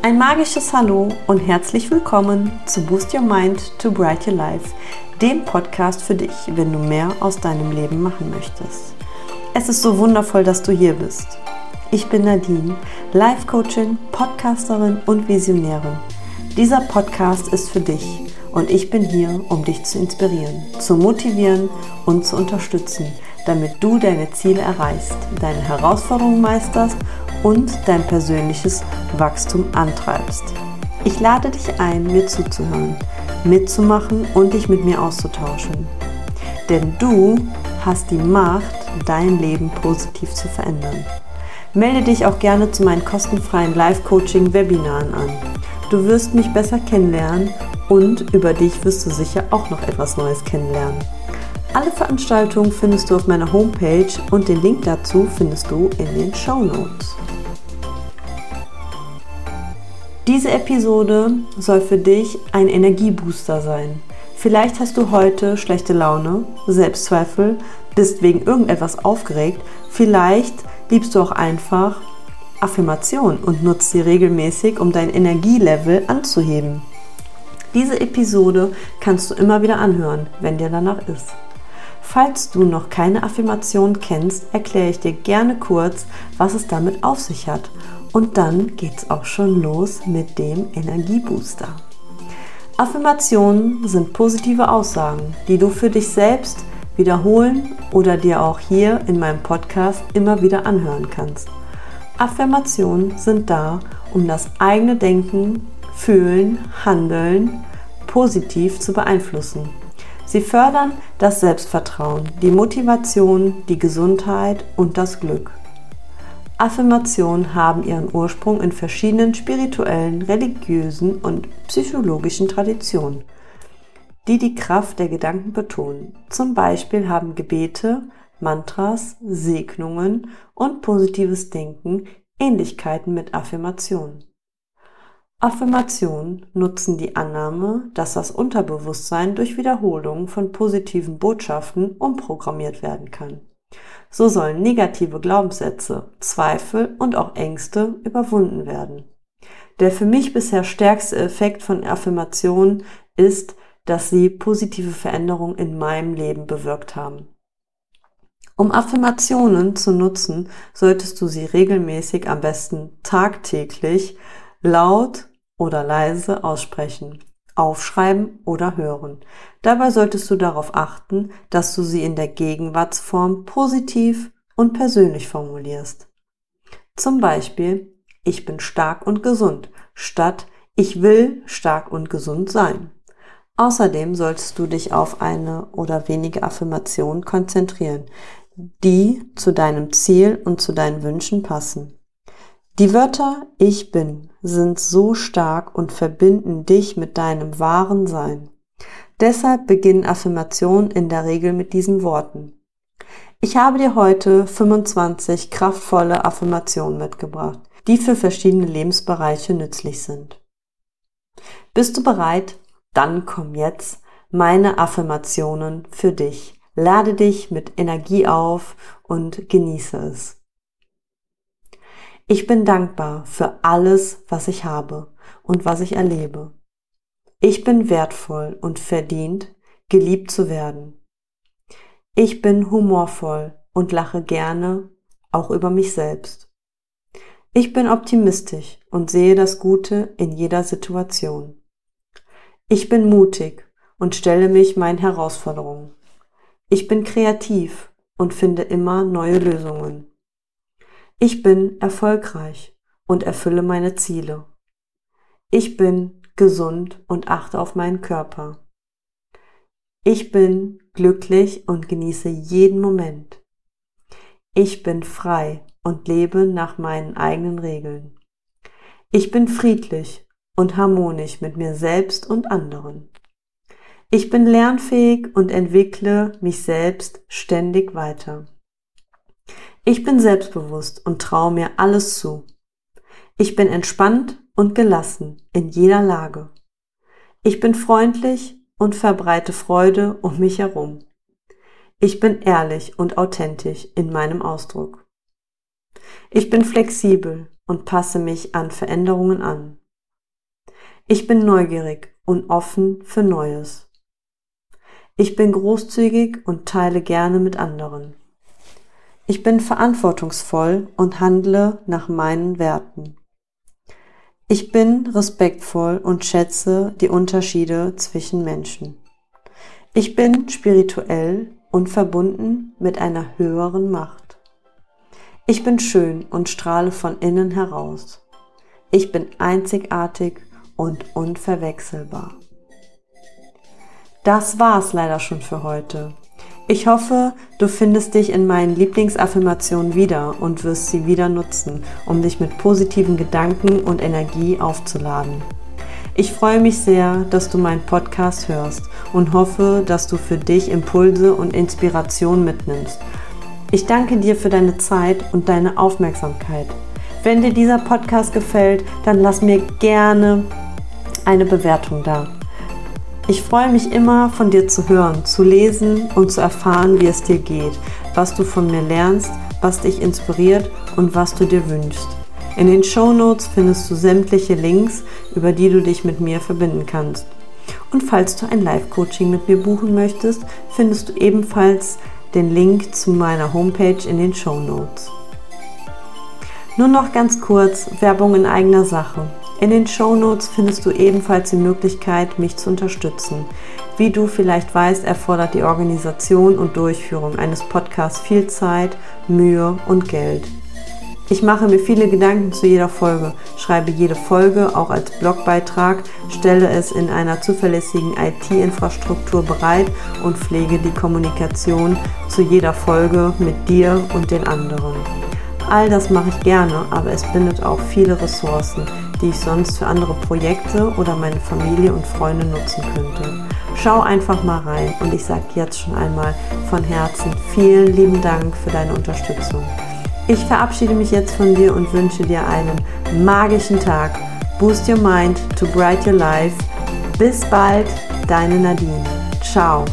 Ein magisches Hallo und herzlich willkommen zu Boost Your Mind to Bright Your Life, dem Podcast für dich, wenn du mehr aus deinem Leben machen möchtest. Es ist so wundervoll, dass du hier bist. Ich bin Nadine, Life Coachin, Podcasterin und Visionärin. Dieser Podcast ist für dich und ich bin hier, um dich zu inspirieren, zu motivieren und zu unterstützen, damit du deine Ziele erreichst, deine Herausforderungen meisterst und dein persönliches Wachstum antreibst. Ich lade dich ein, mir zuzuhören, mitzumachen und dich mit mir auszutauschen. Denn du hast die Macht, dein Leben positiv zu verändern. Melde dich auch gerne zu meinen kostenfreien Live-Coaching-Webinaren an. Du wirst mich besser kennenlernen und über dich wirst du sicher auch noch etwas Neues kennenlernen. Alle Veranstaltungen findest du auf meiner Homepage und den Link dazu findest du in den Show Notes. Diese Episode soll für dich ein Energiebooster sein. Vielleicht hast du heute schlechte Laune, Selbstzweifel, bist wegen irgendetwas aufgeregt. Vielleicht liebst du auch einfach Affirmation und nutzt sie regelmäßig, um dein Energielevel anzuheben. Diese Episode kannst du immer wieder anhören, wenn dir danach ist. Falls du noch keine Affirmation kennst, erkläre ich dir gerne kurz, was es damit auf sich hat und dann geht's auch schon los mit dem Energiebooster. Affirmationen sind positive Aussagen, die du für dich selbst wiederholen oder dir auch hier in meinem Podcast immer wieder anhören kannst. Affirmationen sind da, um das eigene Denken, Fühlen, Handeln positiv zu beeinflussen. Sie fördern das Selbstvertrauen, die Motivation, die Gesundheit und das Glück. Affirmationen haben ihren Ursprung in verschiedenen spirituellen, religiösen und psychologischen Traditionen, die die Kraft der Gedanken betonen. Zum Beispiel haben Gebete, Mantras, Segnungen und positives Denken Ähnlichkeiten mit Affirmationen. Affirmationen nutzen die Annahme, dass das Unterbewusstsein durch Wiederholung von positiven Botschaften umprogrammiert werden kann. So sollen negative Glaubenssätze, Zweifel und auch Ängste überwunden werden. Der für mich bisher stärkste Effekt von Affirmationen ist, dass sie positive Veränderungen in meinem Leben bewirkt haben. Um Affirmationen zu nutzen, solltest du sie regelmäßig, am besten tagtäglich, laut oder leise aussprechen aufschreiben oder hören. Dabei solltest du darauf achten, dass du sie in der Gegenwartsform positiv und persönlich formulierst. Zum Beispiel, ich bin stark und gesund, statt ich will stark und gesund sein. Außerdem solltest du dich auf eine oder wenige Affirmationen konzentrieren, die zu deinem Ziel und zu deinen Wünschen passen. Die Wörter Ich bin sind so stark und verbinden dich mit deinem wahren Sein. Deshalb beginnen Affirmationen in der Regel mit diesen Worten. Ich habe dir heute 25 kraftvolle Affirmationen mitgebracht, die für verschiedene Lebensbereiche nützlich sind. Bist du bereit? Dann komm jetzt meine Affirmationen für dich. Lade dich mit Energie auf und genieße es. Ich bin dankbar für alles, was ich habe und was ich erlebe. Ich bin wertvoll und verdient, geliebt zu werden. Ich bin humorvoll und lache gerne, auch über mich selbst. Ich bin optimistisch und sehe das Gute in jeder Situation. Ich bin mutig und stelle mich meinen Herausforderungen. Ich bin kreativ und finde immer neue Lösungen. Ich bin erfolgreich und erfülle meine Ziele. Ich bin gesund und achte auf meinen Körper. Ich bin glücklich und genieße jeden Moment. Ich bin frei und lebe nach meinen eigenen Regeln. Ich bin friedlich und harmonisch mit mir selbst und anderen. Ich bin lernfähig und entwickle mich selbst ständig weiter. Ich bin selbstbewusst und traue mir alles zu. Ich bin entspannt und gelassen in jeder Lage. Ich bin freundlich und verbreite Freude um mich herum. Ich bin ehrlich und authentisch in meinem Ausdruck. Ich bin flexibel und passe mich an Veränderungen an. Ich bin neugierig und offen für Neues. Ich bin großzügig und teile gerne mit anderen. Ich bin verantwortungsvoll und handle nach meinen Werten. Ich bin respektvoll und schätze die Unterschiede zwischen Menschen. Ich bin spirituell und verbunden mit einer höheren Macht. Ich bin schön und strahle von innen heraus. Ich bin einzigartig und unverwechselbar. Das war's leider schon für heute. Ich hoffe, du findest dich in meinen Lieblingsaffirmationen wieder und wirst sie wieder nutzen, um dich mit positiven Gedanken und Energie aufzuladen. Ich freue mich sehr, dass du meinen Podcast hörst und hoffe, dass du für dich Impulse und Inspiration mitnimmst. Ich danke dir für deine Zeit und deine Aufmerksamkeit. Wenn dir dieser Podcast gefällt, dann lass mir gerne eine Bewertung da. Ich freue mich immer, von dir zu hören, zu lesen und zu erfahren, wie es dir geht, was du von mir lernst, was dich inspiriert und was du dir wünschst. In den Show Notes findest du sämtliche Links, über die du dich mit mir verbinden kannst. Und falls du ein Live-Coaching mit mir buchen möchtest, findest du ebenfalls den Link zu meiner Homepage in den Show Notes. Nur noch ganz kurz Werbung in eigener Sache. In den Show Notes findest du ebenfalls die Möglichkeit, mich zu unterstützen. Wie du vielleicht weißt, erfordert die Organisation und Durchführung eines Podcasts viel Zeit, Mühe und Geld. Ich mache mir viele Gedanken zu jeder Folge, schreibe jede Folge auch als Blogbeitrag, stelle es in einer zuverlässigen IT-Infrastruktur bereit und pflege die Kommunikation zu jeder Folge mit dir und den anderen. All das mache ich gerne, aber es bindet auch viele Ressourcen, die ich sonst für andere Projekte oder meine Familie und Freunde nutzen könnte. Schau einfach mal rein und ich sage jetzt schon einmal von Herzen vielen lieben Dank für deine Unterstützung. Ich verabschiede mich jetzt von dir und wünsche dir einen magischen Tag. Boost your mind to bright your life. Bis bald, deine Nadine. Ciao.